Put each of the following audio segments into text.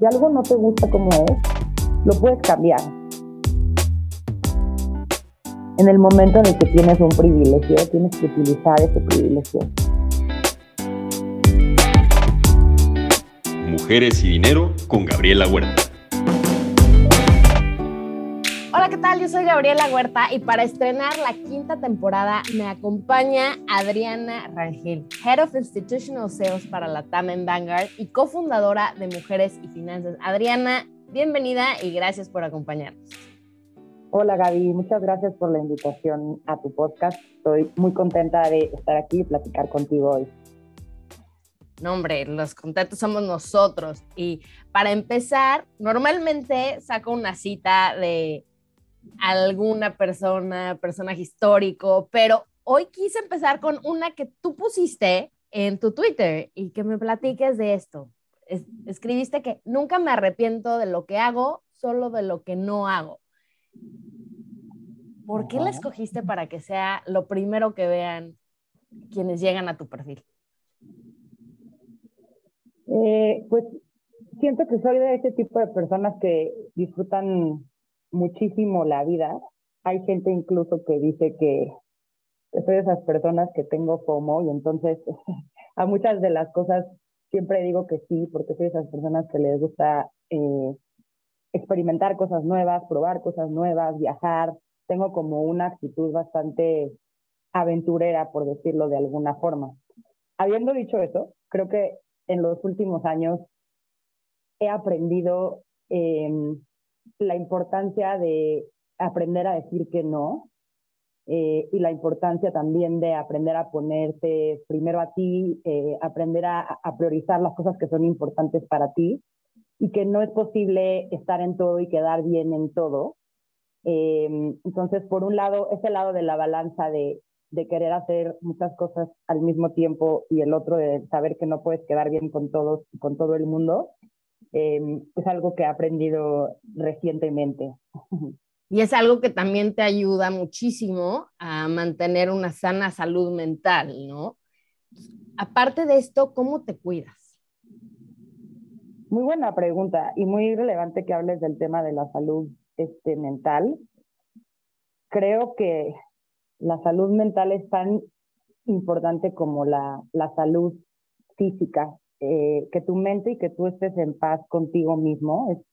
Si algo no te gusta como es, lo puedes cambiar. En el momento en el que tienes un privilegio, tienes que utilizar ese privilegio. Mujeres y Dinero con Gabriela Huerta. ¿Qué tal? Yo soy Gabriela Huerta y para estrenar la quinta temporada me acompaña Adriana Rangel, Head of Institutional Sales para la TAM en Vanguard y cofundadora de Mujeres y Finanzas. Adriana, bienvenida y gracias por acompañarnos. Hola Gaby, muchas gracias por la invitación a tu podcast. Estoy muy contenta de estar aquí y platicar contigo hoy. No, hombre, los contentos somos nosotros. Y para empezar, normalmente saco una cita de alguna persona, personaje histórico, pero hoy quise empezar con una que tú pusiste en tu Twitter y que me platiques de esto. escribiste que nunca me arrepiento de lo que hago, solo de lo que no hago. ¿Por qué la escogiste para que sea lo primero que vean quienes llegan a tu perfil? Eh, pues siento que soy de ese tipo de personas que disfrutan muchísimo la vida. Hay gente incluso que dice que, soy de esas personas que tengo FOMO y entonces a muchas de las cosas siempre digo que sí, porque soy de esas personas que les gusta eh, experimentar cosas nuevas, probar cosas nuevas, viajar. Tengo como una actitud bastante aventurera, por decirlo de alguna forma. Habiendo dicho eso, creo que en los últimos años he aprendido eh, la importancia de aprender a decir que no eh, y la importancia también de aprender a ponerte primero a ti, eh, aprender a, priorizar las cosas que son importantes para ti y que no es posible estar en todo y quedar bien en todo. Em, entonces, por un lado, ese lado de la balanza de, de querer hacer muchas cosas al mismo tiempo y el otro de saber que no puedes quedar bien con todos, con todo el mundo, Em, es algo que he aprendido recientemente. Y es algo que también te ayuda muchísimo a mantener una sana salud mental, ¿no? Aparte de esto, ¿cómo te cuidas? Muy buena pregunta y muy relevante que hables del tema de la salud este, mental. Creo que la salud mental es tan importante como la, la salud física eh, que tu mente y que tú estés en paz contigo mismo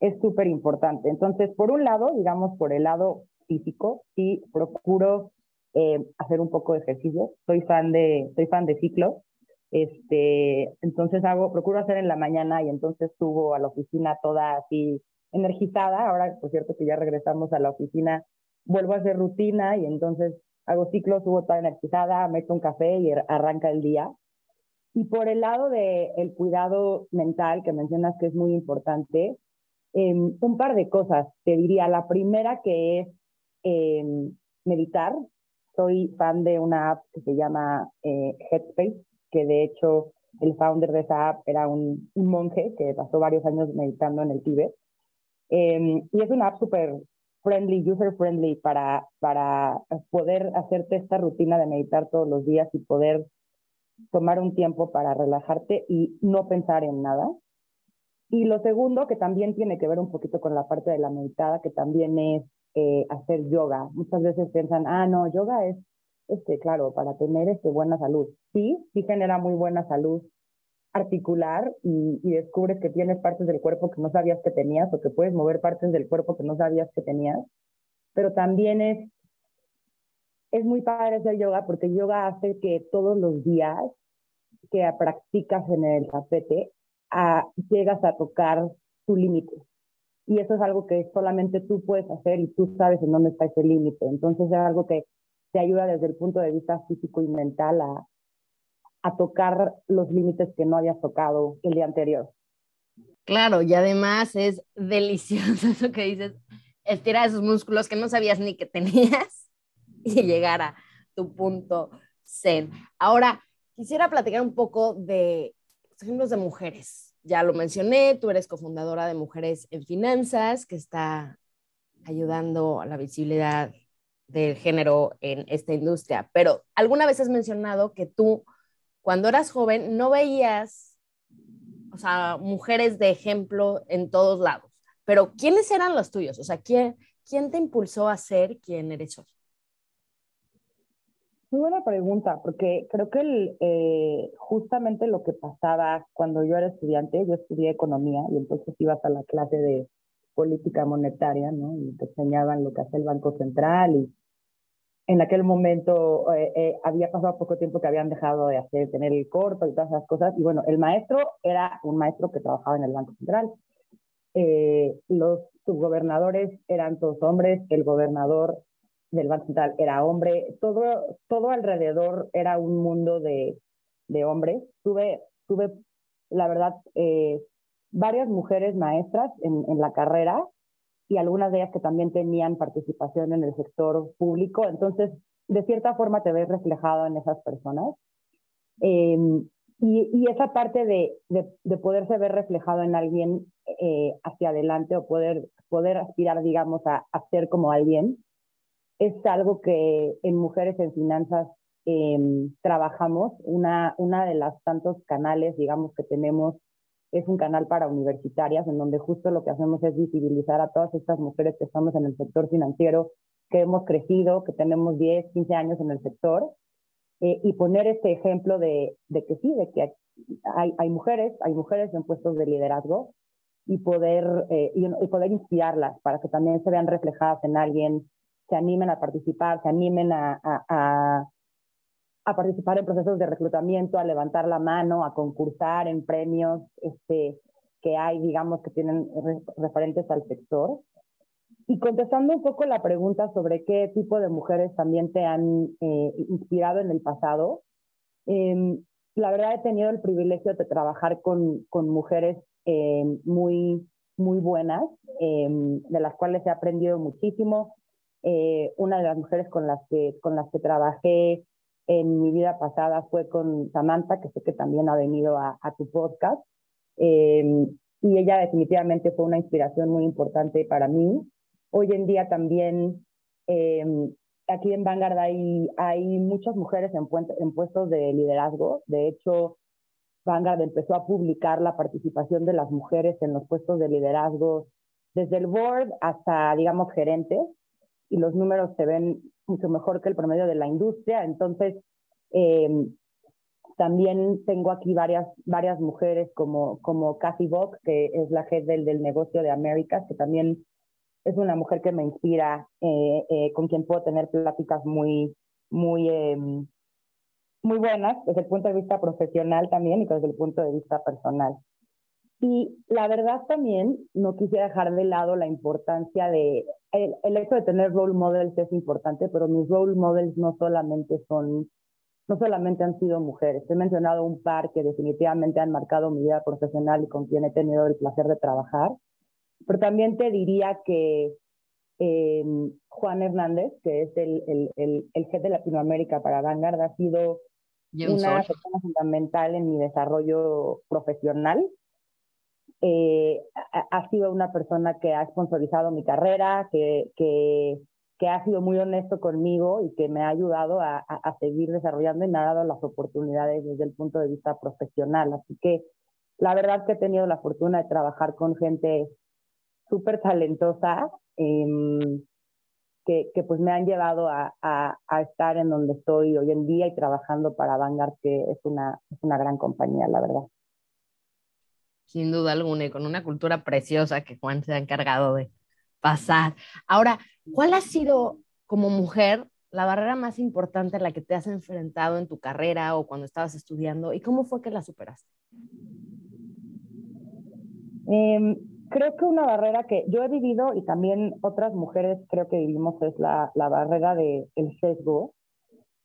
es súper importante. Entonces, por un lado, digamos, por el lado físico, sí procuro eh, hacer un poco de ejercicio. Soy fan de, soy fan de ciclo. Este, entonces hago, procuro hacer en la mañana y entonces subo a la oficina toda así energizada. Ahora, por cierto, que ya regresamos a la oficina, vuelvo a hacer rutina y entonces hago ciclo, subo toda energizada, meto un café y arranca el día. Y por el lado del el cuidado mental, que mencionas que es muy importante, em, un par de cosas. Te diría, la primera que es em, meditar. Soy fan de una app que se llama eh, Headspace, que de hecho el founder de esa app era un, un monje que pasó varios años meditando en el Tíbet. Em, y es una app súper friendly, user friendly para, para poder hacerte esta rutina de meditar todos los días y poder tomar un tiempo para relajarte y no pensar en nada. Y lo segundo, que también tiene que ver un poquito con la parte de la meditada, que también es eh, hacer yoga. Muchas veces piensan, ah, no, yoga es, este, claro, para tener este, buena salud. Sí, sí genera muy buena salud articular y, y descubres que tienes partes del cuerpo que no sabías que tenías o que puedes mover partes del cuerpo que no sabías que tenías, pero también es es muy padre hacer yoga porque yoga hace que todos los días que practicas en el tapete llegas a tocar tu límite. Y eso es algo que solamente tú puedes hacer y tú sabes en dónde está ese límite. Entonces es algo que te ayuda desde el punto de vista físico y mental a, a tocar los límites que no habías tocado el día anterior. Claro, y además es delicioso eso que dices, estirar esos músculos que no sabías ni que tenías y llegar a tu punto zen. Ahora, quisiera platicar un poco de ejemplos de mujeres. Ya lo mencioné, tú eres cofundadora de Mujeres en Finanzas, que está ayudando a la visibilidad del género en esta industria. Pero alguna vez has mencionado que tú, cuando eras joven, no veías, o sea, mujeres de ejemplo en todos lados, pero ¿quiénes eran los tuyos? O sea, ¿quién, quién te impulsó a ser quien eres hoy? Muy buena pregunta, porque creo que eh, justamente lo que pasaba cuando yo era estudiante, yo estudié economía y entonces ibas a la clase de política monetaria, ¿no? Y te enseñaban lo que hace el Banco Central y en aquel momento eh, eh, había pasado poco tiempo que habían dejado de hacer, tener el corto y todas esas cosas. Y bueno, el maestro era un maestro que trabajaba en el Banco Central. los subgobernadores eran todos hombres, el gobernador del Banco Central era hombre, todo, todo alrededor era un mundo de, de hombres. Tuve, tuve, la verdad, eh, varias mujeres maestras en, en, la carrera y algunas de ellas que también tenían participación en el sector público. Entonces, de cierta forma te ves reflejado en esas personas. Em, y, y, esa parte de, de, de, poderse ver reflejado en alguien eh, hacia adelante o poder, poder aspirar, digamos, a, a ser como alguien, es algo que en Mujeres en Finanzas em, trabajamos. Una, una de las tantos canales, digamos, que tenemos es un canal para universitarias, en donde justo lo que hacemos es visibilizar a todas estas mujeres que estamos en el sector financiero, que hemos crecido, que tenemos 10, 15 años en el sector, eh, y poner este ejemplo de, de, que sí, de que hay, hay, mujeres, hay mujeres en puestos de liderazgo, y poder, eh, y, y poder inspirarlas para que también se vean reflejadas en alguien se animen a participar, se animen a, participar en procesos de reclutamiento, a levantar la mano, a concursar en premios este, que hay, digamos, que tienen referentes al sector. Y contestando un poco la pregunta sobre qué tipo de mujeres también te han eh, inspirado en el pasado, eh, la verdad he tenido el privilegio de trabajar con, con mujeres eh, muy, muy buenas, em, de las cuales he aprendido muchísimo. Eh, una de las mujeres con las, que, con las que trabajé en mi vida pasada fue con Samantha, que sé que también ha venido a, a tu podcast. Eh, y ella definitivamente fue una inspiración muy importante para mí. Hoy en día también eh, aquí en Vanguard hay, hay muchas mujeres en, en puestos de liderazgo. De hecho, Vanguard empezó a publicar la participación de las mujeres en los puestos de liderazgo desde el board hasta, digamos, gerentes y los números se ven mucho mejor que el promedio de la industria. Entonces, eh, también tengo aquí varias, varias mujeres como, como Kathy Bock, que es la jefe del, del negocio de Américas, que también es una mujer que me inspira, eh, eh, con quien puedo tener pláticas muy, muy, em, muy buenas desde el punto de vista profesional también y desde el punto de vista personal. Y la verdad también no quisiera dejar de lado la importancia de, el, el, hecho de tener role models es importante, pero mis role models no solamente son, no solamente han sido mujeres. He mencionado un par que definitivamente han marcado mi vida profesional y con quien he tenido el placer de trabajar. Pero también te diría que eh, Juan Hernández, que es el, el, el, el jefe de Latinoamérica para Vanguard, ha sido una persona fundamental en mi desarrollo profesional eh, ha sido una persona que ha sponsorizado mi carrera, que, que, ha sido muy honesto conmigo y que me ha ayudado a, a, seguir desarrollando y me ha dado las oportunidades desde el punto de vista profesional. Así que la verdad que he tenido la fortuna de trabajar con gente súper talentosa eh, que, que, pues me han llevado a, a, a, estar en donde estoy hoy en día y trabajando para Vanguard, que es una, es una gran compañía, la verdad sin duda alguna, y con una cultura preciosa que Juan se ha encargado de pasar. Ahora, ¿cuál ha sido como mujer la barrera más importante a la que te has enfrentado en tu carrera o cuando estabas estudiando y cómo fue que la superaste? Eh, creo que una barrera que yo he vivido y también otras mujeres creo que vivimos es la, la barrera del el sesgo.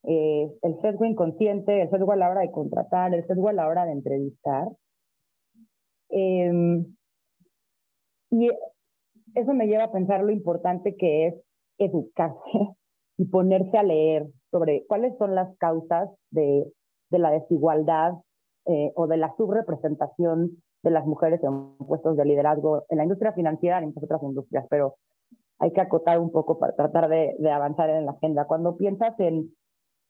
Eh, el sesgo inconsciente, el sesgo a la hora de contratar, el sesgo a la hora de entrevistar. Eh, y eso me lleva a pensar lo importante que es educarse y ponerse a leer sobre cuáles son las causas de, de la desigualdad eh, o de la subrepresentación de las mujeres en puestos de liderazgo en la industria financiera y en otras industrias, pero hay que acotar un poco para tratar de, de avanzar en la agenda. Cuando piensas en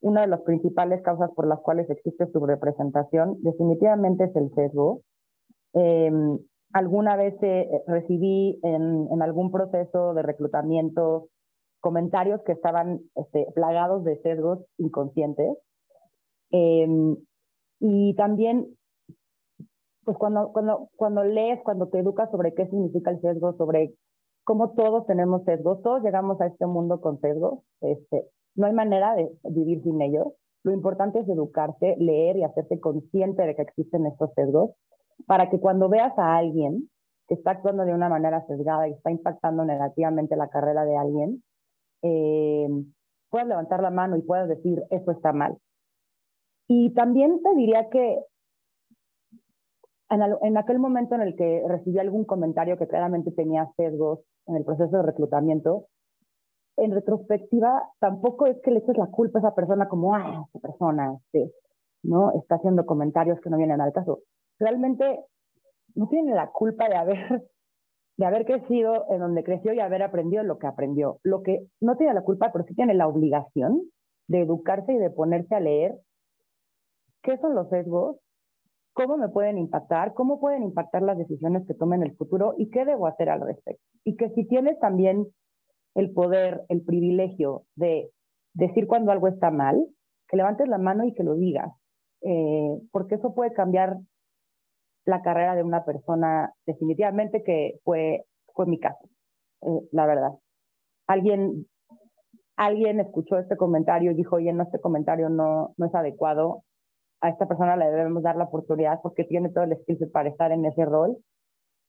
una de las principales causas por las cuales existe subrepresentación, definitivamente es el sesgo Em, alguna vez eh, recibí en, en, algún proceso de reclutamiento comentarios que estaban este, plagados de sesgos inconscientes. Em, y también, pues cuando, cuando, cuando lees, cuando te educas sobre qué significa el sesgo, sobre cómo todos tenemos sesgos, todos llegamos a este mundo con sesgos, este, no hay manera de vivir sin ellos. Lo importante es educarse, leer y hacerte consciente de que existen estos sesgos para que cuando veas a alguien que está actuando de una manera sesgada y está impactando negativamente la carrera de alguien, eh, puedas levantar la mano y puedas decir, eso está mal. Y también te diría que en, aquel momento en el que recibí algún comentario que claramente tenía sesgos en el proceso de reclutamiento, en retrospectiva tampoco es que le eches la culpa a esa persona como, ah, esa persona este, ¿no? está haciendo comentarios que no vienen al caso realmente no tiene la culpa de haber, de haber crecido en donde creció y haber aprendido lo que aprendió. Lo que no tiene la culpa, pero sí tiene la obligación de educarse y de ponerse a leer qué son los sesgos, cómo me pueden impactar, cómo pueden impactar las decisiones que tome en el futuro y qué debo hacer al respecto. Y que si tienes también el poder, el privilegio de decir cuando algo está mal, que levantes la mano y que lo digas, eh, porque eso puede cambiar la carrera de una persona definitivamente que fue, fue mi caso, eh, la verdad. Alguien, alguien escuchó este comentario y dijo, oye, no, este comentario no, no es adecuado, a esta persona le debemos dar la oportunidad porque tiene todo el skill para estar en ese rol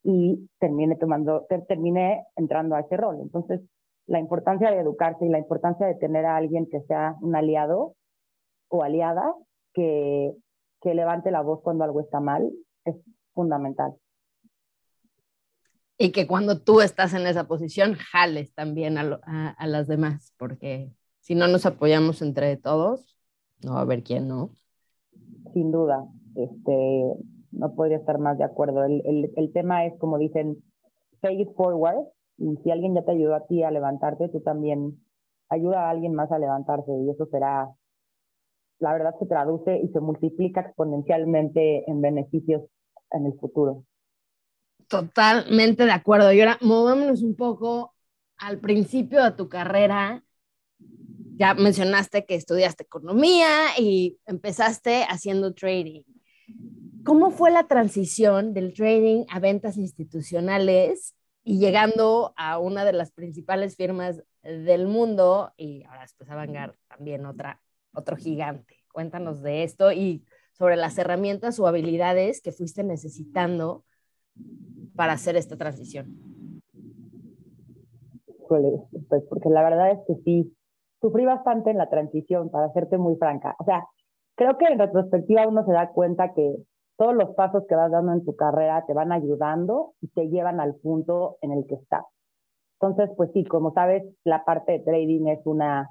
y termine tomando, termine entrando a ese rol. Entonces, la importancia de educarse y la importancia de tener a alguien que sea un aliado o aliada que, que levante la voz cuando algo está mal es fundamental. Y que cuando tú estás en esa posición, jales también a, a, las demás, porque si no nos apoyamos entre todos, no va a haber quién no. Sin duda, este, no podría estar más de acuerdo. El, el, el tema es, como dicen, pay it forward, y si alguien ya te ayudó a ti a levantarte, tú también ayuda a alguien más a levantarse, y eso será la verdad se traduce y se multiplica exponencialmente en beneficios en el futuro. Totalmente de acuerdo. Y ahora movámonos un poco al principio de tu carrera. Ya mencionaste que estudiaste economía y empezaste haciendo trading. ¿Cómo fue la transición del trading a ventas institucionales y llegando a una de las principales firmas del mundo y ahora después a Vanguard también otra, otro gigante? Cuéntanos de esto y sobre las herramientas o habilidades que fuiste necesitando para hacer esta transición? Pues porque la verdad es que sí, sufrí bastante en la transición, para serte muy franca. O sea, creo que en retrospectiva uno se da cuenta que todos los pasos que vas dando en tu carrera te van ayudando y te llevan al punto en el que estás. Entonces, pues sí, como sabes, la parte de trading es una,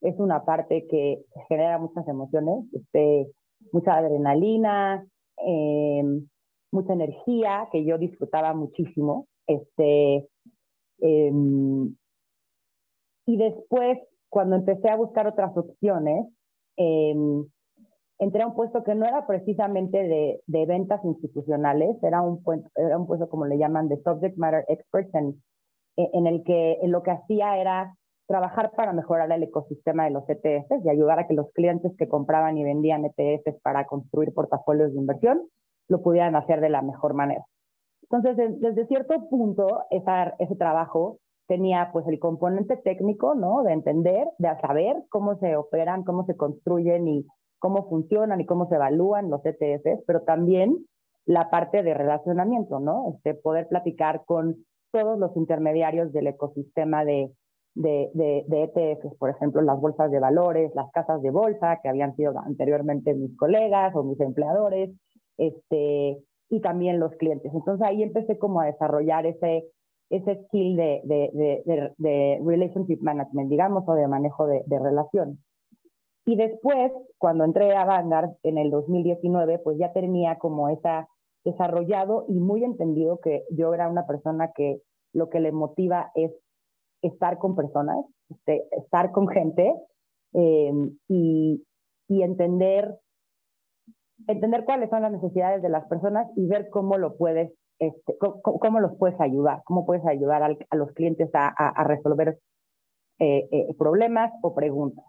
es una parte que genera muchas emociones. Este, mucha adrenalina, eh, mucha energía, que yo disfrutaba muchísimo. Este, em, y después, cuando empecé a buscar otras opciones, em, entré a un puesto que no era precisamente de, de ventas institucionales, era un, era un puesto como le llaman de subject matter experts, en, en el que en lo que hacía era trabajar para mejorar el ecosistema de los ETFs y ayudar a que los clientes que compraban y vendían ETFs para construir portafolios de inversión lo pudieran hacer de la mejor manera. Entonces, desde cierto punto, esa, ese trabajo tenía pues el componente técnico, ¿no? De entender, de saber cómo se operan, cómo se construyen y cómo funcionan y cómo se evalúan los ETFs, pero también la parte de relacionamiento, ¿no? Este, poder platicar con todos los intermediarios del ecosistema de, de, de, de, ETFs, por ejemplo, las bolsas de valores, las casas de bolsa, que habían sido anteriormente mis colegas o mis empleadores, este, y también los clientes. Entonces ahí empecé como a desarrollar ese, ese skill de, de, de relationship management, digamos, o de manejo de, relación. Y después, cuando entré a Vanguard en el 2019, pues ya tenía como esa desarrollado y muy entendido que yo era una persona que lo que le motiva es estar con personas, este, estar con gente eh, y, entender entender cuáles son las necesidades de las personas y ver cómo lo puedes, este, cómo, los puedes ayudar, cómo puedes ayudar a los clientes a, resolver eh, eh, problemas o preguntas.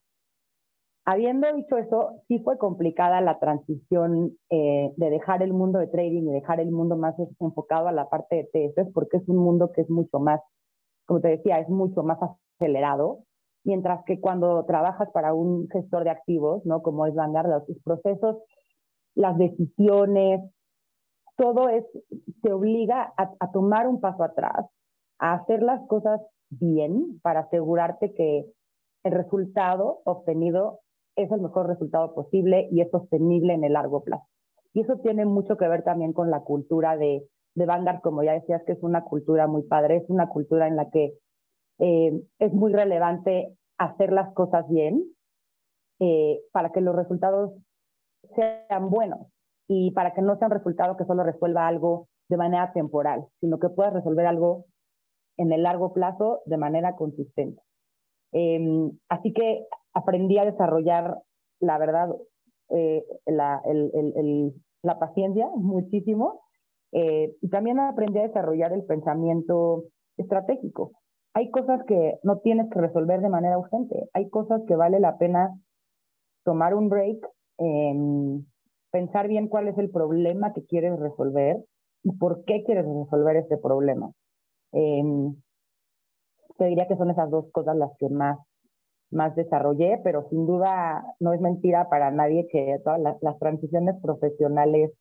Habiendo dicho eso, sí fue complicada la transición de dejar el mundo de trading y dejar el mundo más enfocado a la parte de TS, porque es un mundo que es mucho más, como te decía, es mucho más acelerado, mientras que cuando trabajas para un gestor de activos, ¿no? Como es Vanguard, los procesos las decisiones, todo es, te obliga a, tomar un paso atrás, a hacer las cosas bien para asegurarte que el resultado obtenido es el mejor resultado posible y es sostenible en el largo plazo. Y eso tiene mucho que ver también con la cultura de, de Vanguard, como ya decías, que es una cultura muy padre, es una cultura en la que eh, es muy relevante hacer las cosas bien eh, para que los resultados sean buenos y para que no sea un resultado que solo resuelva algo de manera temporal, sino que puedas resolver algo en el largo plazo de manera consistente. Em, así que aprendí a desarrollar, la verdad, eh, la, la, paciencia muchísimo eh, y también aprendí a desarrollar el pensamiento estratégico. Hay cosas que no tienes que resolver de manera urgente, hay cosas que vale la pena tomar un break pensar bien cuál es el problema que quieres resolver y por qué quieres resolver este problema. Em, te diría que son esas dos cosas las que más, más desarrollé, pero sin duda no es mentira para nadie que todas las transiciones profesionales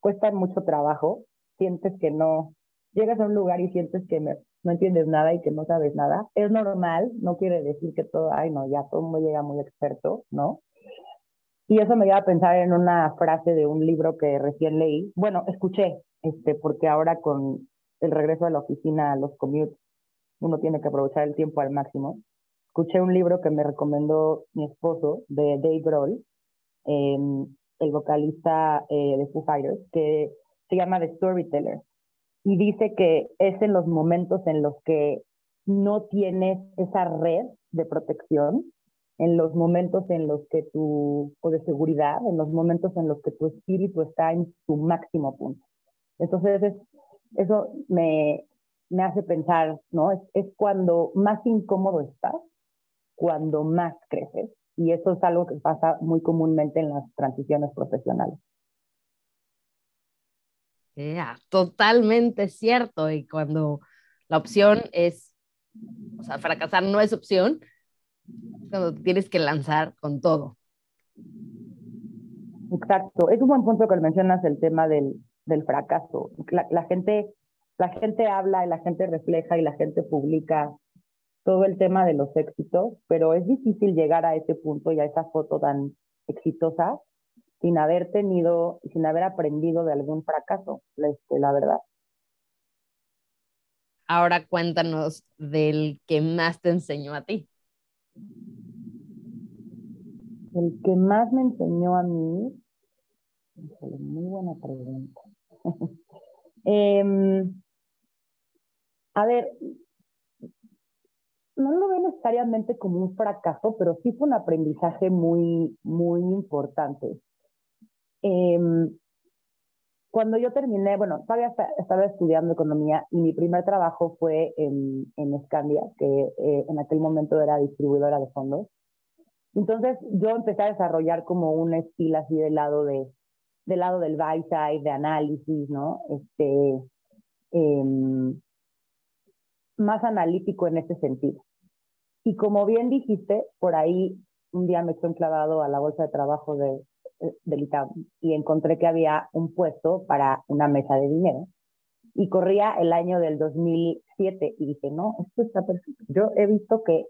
cuestan mucho trabajo. Sientes que no, llegas a un lugar y sientes que no entiendes nada y que no sabes nada. Es normal, no quiere decir que todo, ay, no, ya todo mundo llega muy experto, ¿no? Y eso me lleva a pensar en una frase de un libro que recién leí. Bueno, escuché, este, porque ahora con el regreso de la oficina a los commutes, uno tiene que aprovechar el tiempo al máximo. Escuché un libro que me recomendó mi esposo, de Dave Grohl, em, el vocalista eh, de Foo Fighters, que se llama The Storyteller. Y dice que es en los momentos en los que no tienes esa red de protección en los momentos en los que tu, o de seguridad, en los momentos en los que tu espíritu está en su máximo punto. Entonces, eso me, me hace pensar, ¿no? Es, es cuando más incómodo estás, cuando más creces. Y eso es algo que pasa muy comúnmente en las transiciones profesionales. Yeah, totalmente cierto. Y cuando la opción es, o sea, fracasar no es opción, cuando tienes que lanzar con todo. Exacto, es un buen punto que mencionas el tema del, del fracaso. La, gente, la gente habla y la gente refleja y la gente publica todo el tema de los éxitos, pero es difícil llegar a ese punto y a esa foto tan exitosa sin haber tenido, sin haber aprendido de algún fracaso, este, la verdad. Ahora cuéntanos del que más te enseñó a ti. El que más me enseñó a mí, muy buena pregunta. Em, a ver, no lo veo necesariamente como un fracaso, pero sí fue un aprendizaje muy, muy importante. Em, cuando yo terminé, bueno, todavía estaba estudiando economía y mi primer trabajo fue en, en Scandia, que eh, en aquel momento era distribuidora de fondos. Entonces yo empecé a desarrollar como un estilo así del lado de del lado del buy side, de análisis, ¿no? Este, em, más analítico en ese sentido. Y como bien dijiste, por ahí un día me eché enclavado a la bolsa de trabajo de, del ITAM y encontré que había un puesto para una mesa de dinero. Y corría el año del 2007 y dije, no, esto está perfecto. Yo he visto que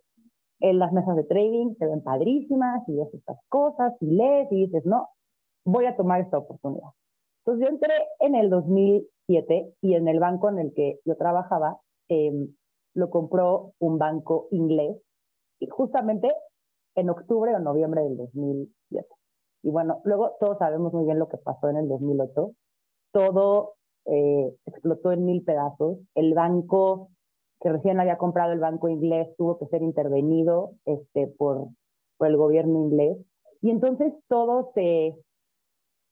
en las mesas de trading se ven padrísimas y ves estas cosas y lees y dices, no, voy a tomar esta oportunidad. Entonces yo entré en el 2007 y en el banco en el que yo trabajaba em, lo compró un banco inglés justamente en octubre o noviembre del 2007. Y bueno, luego todos sabemos muy bien lo que pasó en el 2008. Todo eh, explotó en mil pedazos. El banco que recién había comprado el banco inglés tuvo que ser intervenido este, por, por el gobierno inglés. Y entonces todo se,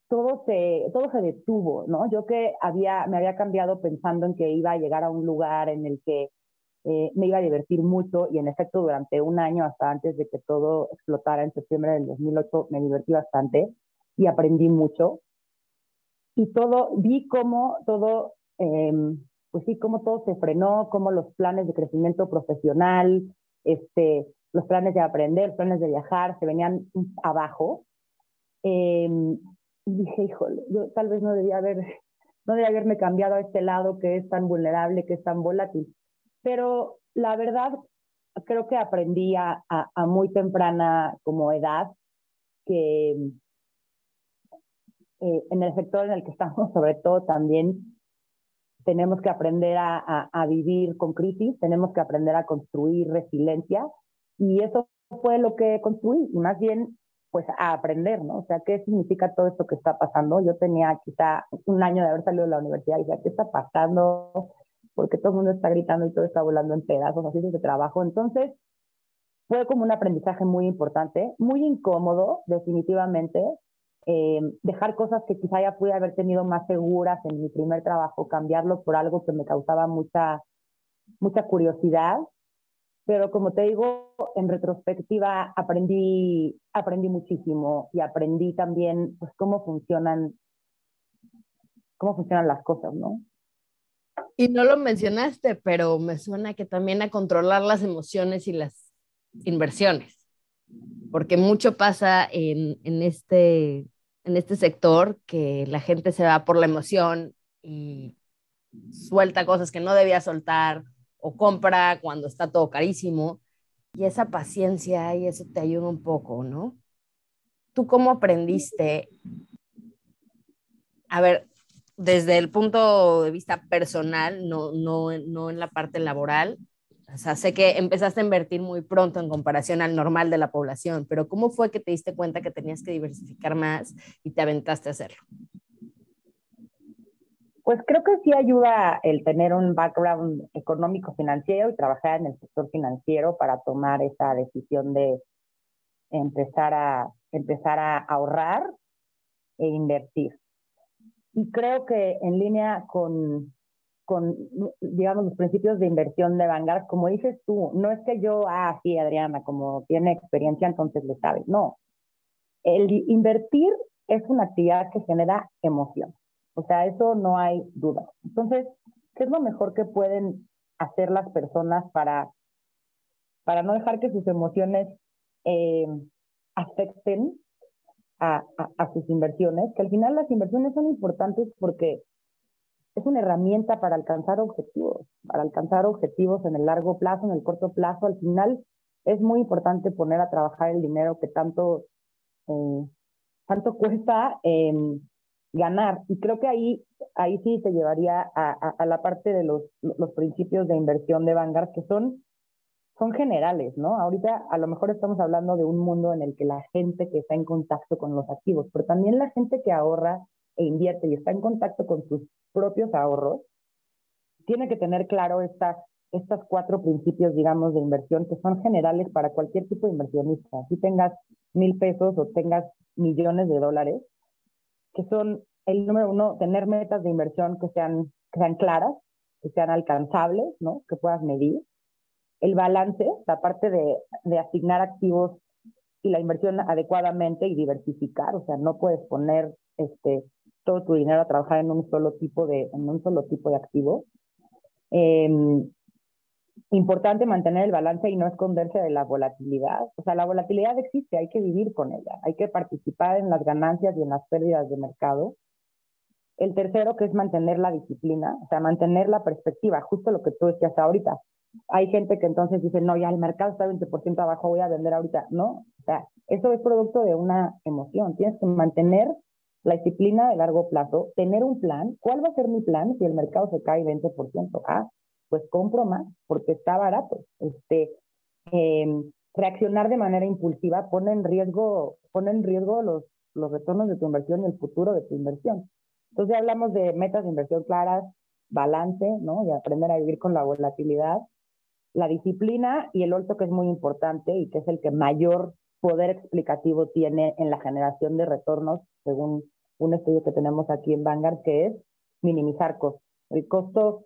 todo se, todo se detuvo, ¿no? Yo que había, me había cambiado pensando en que iba a llegar a un lugar en el que eh, me iba a divertir mucho y en efecto durante un año hasta antes de que todo explotara en septiembre del 2008 me divertí bastante y aprendí mucho. Y todo, vi cómo todo, em, pues sí, cómo todo se frenó, cómo los planes de crecimiento profesional, este, los planes de aprender, planes de viajar, se venían abajo. Eh, dije, híjole, yo tal vez no debía haber, no debía haberme cambiado a este lado que es tan vulnerable, que es tan volátil. Pero la verdad, creo que aprendí a, muy temprana como edad que eh, en el sector en el que estamos, sobre todo también, tenemos que aprender a, vivir con crisis, tenemos que aprender a construir resiliencia y eso fue lo que construí, y más bien pues a aprender, ¿no? O sea, ¿qué significa todo esto que está pasando? Yo tenía quizá un año de haber salido de la universidad y decía, ¿qué está pasando? Porque todo el mundo está gritando y todo está volando en pedazos, así de trabajo. Entonces, fue como un aprendizaje muy importante, muy incómodo, definitivamente. Eh, dejar cosas que quizá ya pude haber tenido más seguras en mi primer trabajo, cambiarlo por algo que me causaba mucha, mucha curiosidad pero como te digo, en retrospectiva aprendí, aprendí muchísimo y aprendí también pues, cómo funcionan, cómo funcionan las cosas, ¿no? Y no lo mencionaste, pero me suena que también a controlar las emociones y las inversiones, porque mucho pasa en, en, este, en este sector que la gente se va por la emoción y suelta cosas que no debía soltar o compra cuando está todo carísimo. Y esa paciencia y eso te ayuda un poco, ¿no? ¿Tú cómo aprendiste? A ver, desde el punto de vista personal, no, no, no en la parte laboral. O sea, sé que empezaste a invertir muy pronto en comparación al normal de la población, pero ¿cómo fue que te diste cuenta que tenías que diversificar más y te aventaste a hacerlo? Pues creo que sí ayuda el tener un background económico financiero y trabajar en el sector financiero para tomar esa decisión de empezar a, empezar a ahorrar e invertir. Y creo que en línea con, con, digamos, los principios de inversión de Vanguard, como dices tú, no es que yo, ah, sí, Adriana, como tiene experiencia, entonces le sabe. No. El invertir es una actividad que genera emoción. O sea, eso no hay duda. Entonces, ¿qué es lo mejor que pueden hacer las personas para, para no dejar que sus emociones eh, afecten a, sus inversiones? Que al final las inversiones son importantes porque es una herramienta para alcanzar objetivos, para alcanzar objetivos en el largo plazo, en el corto plazo. Al final es muy importante poner a trabajar el dinero que tanto, eh, tanto cuesta. Eh, ganar. Y creo que ahí, ahí sí se llevaría a, a, la parte de los, los, principios de inversión de Vanguard, que son, son generales, ¿no? Ahorita a lo mejor estamos hablando de un mundo en el que la gente que está en contacto con los activos, pero también la gente que ahorra e invierte y está en contacto con sus propios ahorros, tiene que tener claro estas, estas cuatro principios, digamos, de inversión que son generales para cualquier tipo de inversionista. Si tengas mil pesos o tengas millones de dólares, que son el número uno, tener metas de inversión que sean, que sean claras, que sean alcanzables, ¿no? que puedas medir. El balance, la parte de, asignar activos y la inversión adecuadamente y diversificar, o sea, no puedes poner este, todo tu dinero a trabajar en un solo tipo de, en un solo tipo de activo. Eh, importante mantener el balance y no esconderse de la volatilidad. O sea, la volatilidad existe, hay que vivir con ella, hay que participar en las ganancias y en las pérdidas de mercado. El tercero, que es mantener la disciplina, o sea, mantener la perspectiva, justo lo que tú decías ahorita. Hay gente que entonces dice, no, ya el mercado está 20% abajo, voy a vender ahorita. No, o sea, eso es producto de una emoción. Tienes que mantener la disciplina de largo plazo, tener un plan. ¿Cuál va a ser mi plan si el mercado se cae 20%? Ah, pues compro más porque está barato. Este, em, reaccionar de manera impulsiva pone en riesgo, pone en riesgo los, los retornos de tu inversión y el futuro de tu inversión. Entonces hablamos de metas de inversión claras, balance, ¿no? Y aprender a vivir con la volatilidad, la disciplina y el otro que es muy importante y que es el que mayor poder explicativo tiene en la generación de retornos según un estudio que tenemos aquí en Vanguard que es minimizar costos. El costo,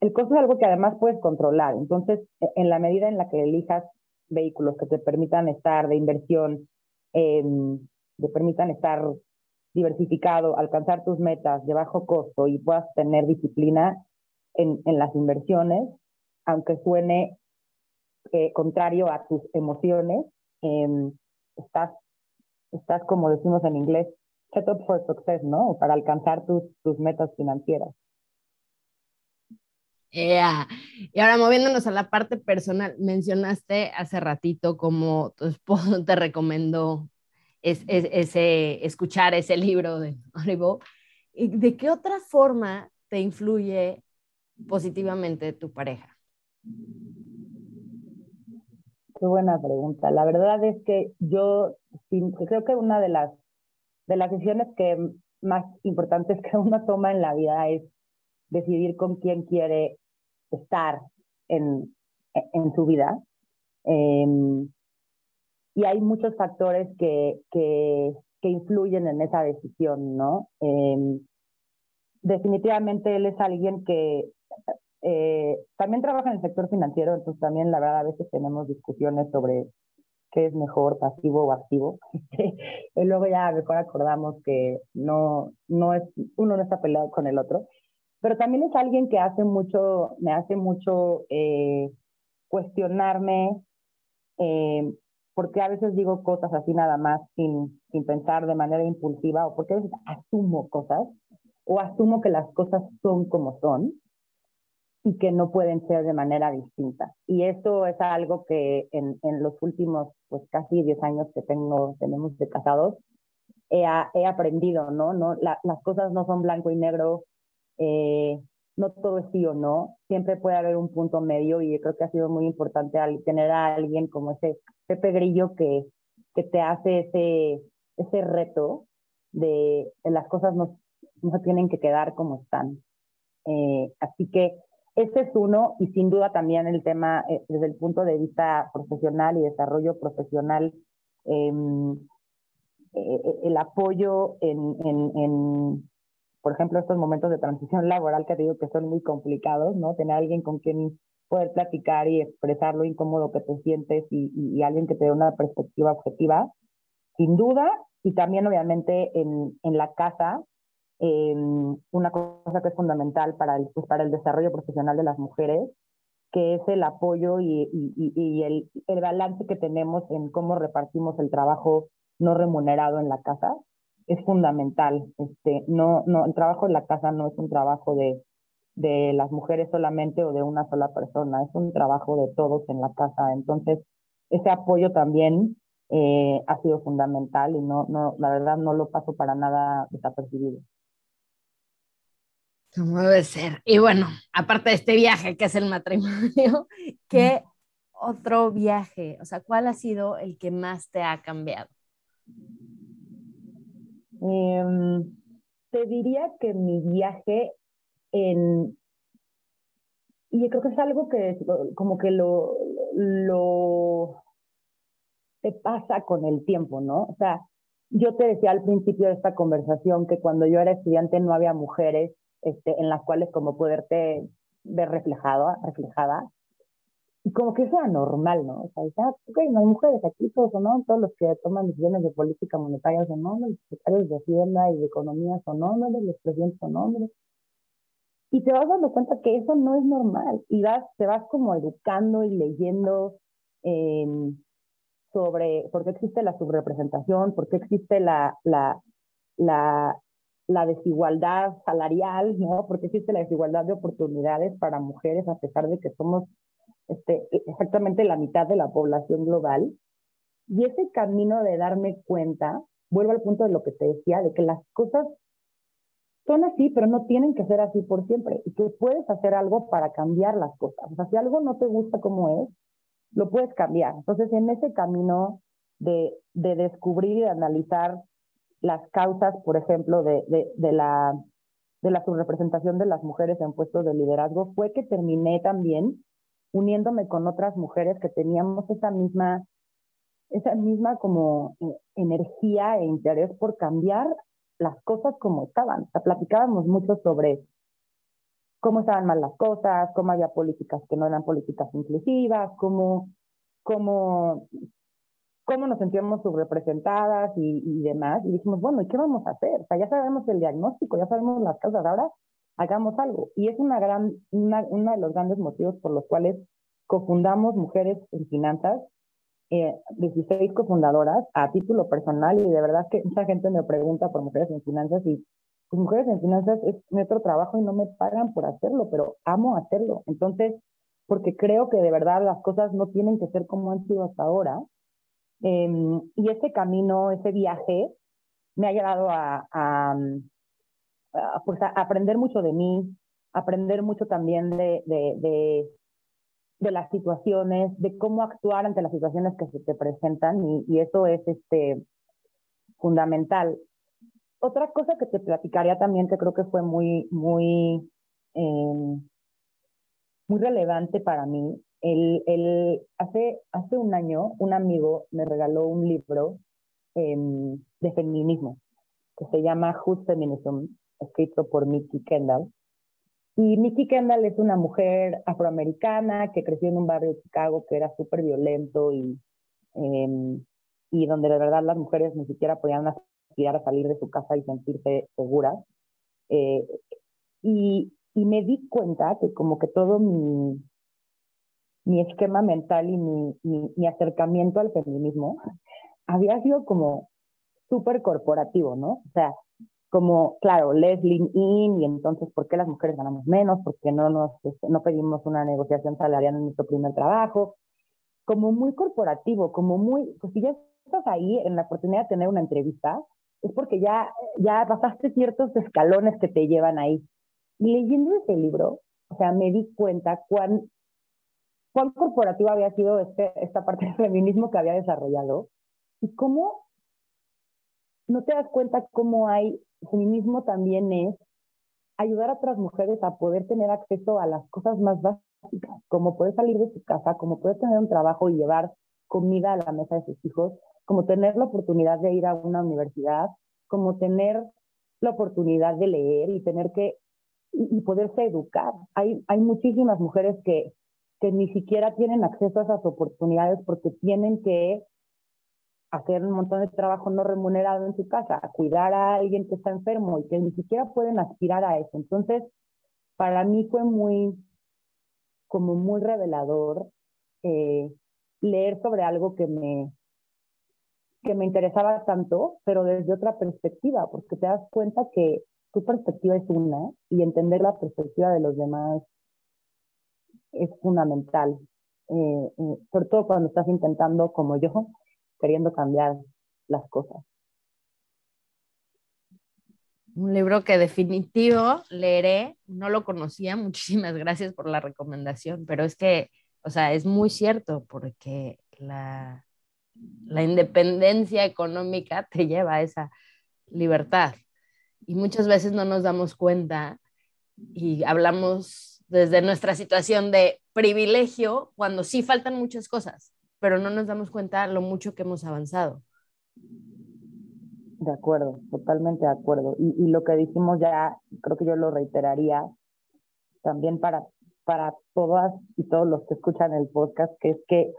el costo es algo que además puedes controlar. Entonces, e, en la medida en la que elijas vehículos que te permitan estar de inversión, eh, te permitan estar diversificado, alcanzar tus metas de bajo costo y puedas tener disciplina en, en las inversiones, aunque suene eh, contrario a tus emociones, eh, estás, estás, como decimos en inglés, set up for success, ¿no? Para alcanzar tus, tus metas financieras. Yeah. Y ahora moviéndonos a la parte personal, mencionaste hace ratito como tu esposo te recomendó es, es, ese, escuchar ese libro de Audible. ¿De qué otra forma te influye positivamente tu pareja? Qué buena pregunta. La verdad es que yo creo que una de las, de las decisiones que más importantes que uno toma en la vida es decidir con quién quiere estar en, en su vida. Eh, y hay muchos factores que, que, que influyen en esa decisión, ¿no? Eh, definitivamente él es alguien que eh, también trabaja en el sector financiero, entonces también la verdad a veces tenemos discusiones sobre qué es mejor, pasivo o activo. y luego ya mejor acordamos que no, no es, uno no está peleado con el otro. Pero también es alguien que hace mucho, me hace mucho eh, cuestionarme eh, porque a veces digo cosas así nada más sin, sin pensar de manera impulsiva o porque a veces asumo cosas o asumo que las cosas son como son y que no pueden ser de manera distinta. Y eso es algo que en, en los últimos, pues casi 10 años que tengo, tenemos de casados, he, he aprendido, ¿no? no la, las cosas no son blanco y negro, eh, no todo es sí o no, siempre puede haber un punto medio y yo creo que ha sido muy importante tener a alguien como ese Pepe Grillo que, que te hace ese, ese reto de, las cosas no, no, tienen que quedar como están. Eh, así que ese es uno y sin duda también el tema eh, desde el punto de vista profesional y desarrollo profesional, em, eh, el apoyo en, por ejemplo, estos momentos de transición laboral que digo que son muy complicados, ¿no? Tener alguien con quien poder platicar y expresar lo incómodo que te sientes y, y, alguien que te dé una perspectiva objetiva, sin duda, y también obviamente en, en la casa, eh, una cosa que es fundamental para el, pues para el desarrollo profesional de las mujeres, que es el apoyo y, el, el, balance que tenemos en cómo repartimos el trabajo no remunerado en la casa, es fundamental. Este, no, no, el trabajo en la casa no es un trabajo de de las mujeres solamente o de una sola persona, es un trabajo de todos en la casa. Entonces, ese apoyo también eh, ha sido fundamental y no, no, la verdad no lo paso para nada desapercibido. Como debe ser. Y bueno, aparte de este viaje que es el matrimonio, ¿qué otro viaje? O sea, ¿cuál ha sido el que más te ha cambiado? Eh, te diría que mi viaje en, y yo creo que es algo que como que lo, lo te pasa con el tiempo, ¿no? O sea, yo te decía al principio de esta conversación que cuando yo era estudiante no había mujeres este, en las cuales como poderte ver reflejado, reflejada. Y como que eso era normal, ¿no? O sea, ya, ok, no hay mujeres aquí, todos no, todos los que toman decisiones de política monetaria son hombres, los secretarios de Hacienda y de Economía son hombres, los presidentes son hombres. Y te vas dando cuenta que eso no es normal y vas, te vas como educando y leyendo eh, sobre por qué existe la subrepresentación, por qué existe la, la, la, la desigualdad salarial, ¿no? Por qué existe la desigualdad de oportunidades para mujeres a pesar de que somos este, exactamente la mitad de la población global. Y ese camino de darme cuenta, vuelvo al punto de lo que te decía, de que las cosas son así, pero no tienen que ser así por siempre. Y que puedes hacer algo para cambiar las cosas. O sea, si algo no te gusta como es, lo puedes cambiar. Entonces, en ese camino de, de descubrir y de analizar las causas, por ejemplo, de, de, de, la, de la subrepresentación de las mujeres en puestos de liderazgo, fue que terminé también uniéndome con otras mujeres que teníamos esa misma, esa misma como eh, energía e interés por cambiar las cosas como estaban. O sea, platicábamos mucho sobre cómo estaban mal las cosas, cómo había políticas que no eran políticas inclusivas, cómo, cómo, cómo nos sentíamos subrepresentadas y, y demás. Y dijimos, bueno, ¿y qué vamos a hacer? O sea, ya sabemos el diagnóstico, ya sabemos las causas, ahora hagamos algo. Y es una gran, una, uno de los grandes motivos por los cuales cofundamos Mujeres en Finanzas, eh, 16 cofundadoras a título personal y de verdad que mucha gente me pregunta por Mujeres en Finanzas y pues Mujeres en Finanzas es otro trabajo y no me pagan por hacerlo, pero amo hacerlo. Entonces, porque creo que de verdad las cosas no tienen que ser como han sido hasta ahora. Eh, y ese camino, ese viaje, me ha llevado a, a, a, pues a aprender mucho de mí, aprender mucho también de, de, de, las situaciones, de cómo actuar ante las situaciones que se te presentan y, eso es este, fundamental. Otra cosa que te platicaría también que creo que fue muy, muy, eh, muy relevante para mí, hace, un año un amigo me regaló un libro eh, de feminismo que se llama Who's Feminism, escrito por Nikki Kendall. Y Nikki Kendall es una mujer afroamericana que creció en un barrio de Chicago que era súper violento y, eh, y donde de verdad las mujeres ni siquiera podían aspirar a salir de su casa y sentirse seguras. Eh, y, y me di cuenta que como que todo mi, mi esquema mental y mi, mi, mi acercamiento al feminismo había sido como súper corporativo, ¿no? O sea, como, claro, Leslie in y entonces, ¿por qué las mujeres ganamos menos? ¿Por qué no, nos, este, no pedimos una negociación salarial en nuestro primer trabajo? Como muy corporativo, como muy, pues si ya estás ahí en la oportunidad de tener una entrevista, es porque ya, ya pasaste ciertos escalones que te llevan ahí. Y leyendo ese libro, o sea, me di cuenta cuán, cuán corporativo había sido este, esta parte del feminismo que había desarrollado y cómo no te das cuenta cómo hay, feminismo también es ayudar a otras mujeres a poder tener acceso a las cosas más básicas, como poder salir de su casa, como poder tener un trabajo y llevar comida a la mesa de sus hijos, como tener la oportunidad de ir a una universidad, como tener la oportunidad de leer y tener que y poderse educar. Hay, hay muchísimas mujeres que, que ni siquiera tienen acceso a esas oportunidades porque tienen que hacer un montón de trabajo no remunerado en su casa, cuidar a alguien que está enfermo y que ni siquiera pueden aspirar a eso. Entonces, para mí fue muy, como muy revelador eh, leer sobre algo que me, que me interesaba tanto, pero desde otra perspectiva, porque te das cuenta que tu perspectiva es una y entender la perspectiva de los demás es fundamental, eh, eh, sobre todo cuando estás intentando, como yo, queriendo cambiar las cosas. Un libro que definitivo leeré, no lo conocía, muchísimas gracias por la recomendación, pero es que, o sea, es muy cierto porque la, la independencia económica te lleva a esa libertad y muchas veces no nos damos cuenta y hablamos desde nuestra situación de privilegio cuando sí faltan muchas cosas pero no nos damos cuenta lo mucho que hemos avanzado. De acuerdo, totalmente de acuerdo. Y, lo que dijimos ya, creo que yo lo reiteraría también para, para todas y todos los que escuchan el podcast, que es que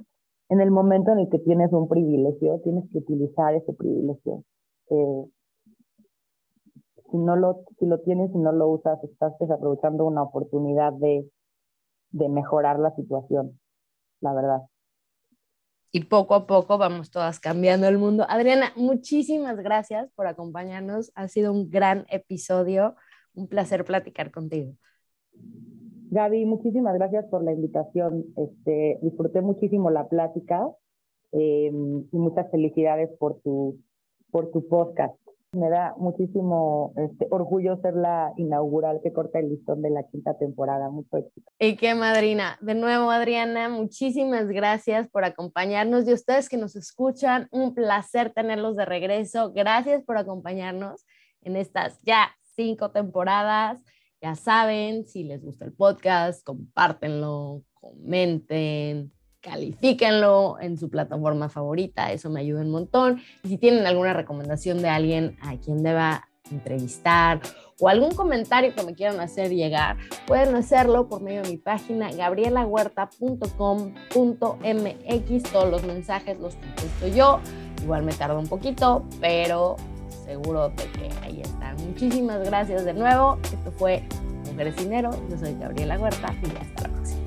en el momento en el que tienes un privilegio, tienes que utilizar ese privilegio. Eh, si no lo, si lo tienes y no lo usas, estás desaprovechando una oportunidad de, de mejorar la situación, la verdad y poco a poco vamos todas cambiando el mundo. Adriana, muchísimas gracias por acompañarnos. Ha sido un gran episodio. Un placer platicar contigo. Gaby, muchísimas gracias por la invitación. Este, disfruté muchísimo la plática eh, y muchas felicidades por tu, por tu podcast. Me da muchísimo este, orgullo ser la inaugural que corta el listón de la quinta temporada. Mucho éxito. Y qué madrina. De nuevo, Adriana, muchísimas gracias por acompañarnos. Y ustedes que nos escuchan, un placer tenerlos de regreso. Gracias por acompañarnos en estas ya cinco temporadas. Ya saben, si les gusta el podcast, compártenlo, comenten, califíquenlo en su plataforma favorita, eso me ayuda un montón. Y si tienen alguna recomendación de alguien a quien deba entrevistar o algún comentario que me quieran hacer llegar, pueden hacerlo por medio de mi página gabrielahuerta.com.mx. Todos los mensajes los contesto yo. Igual me tardo un poquito, pero seguro de que ahí están. Muchísimas gracias de nuevo. Esto fue Mujeres Dinero. Yo soy Gabriela Huerta y hasta la próxima.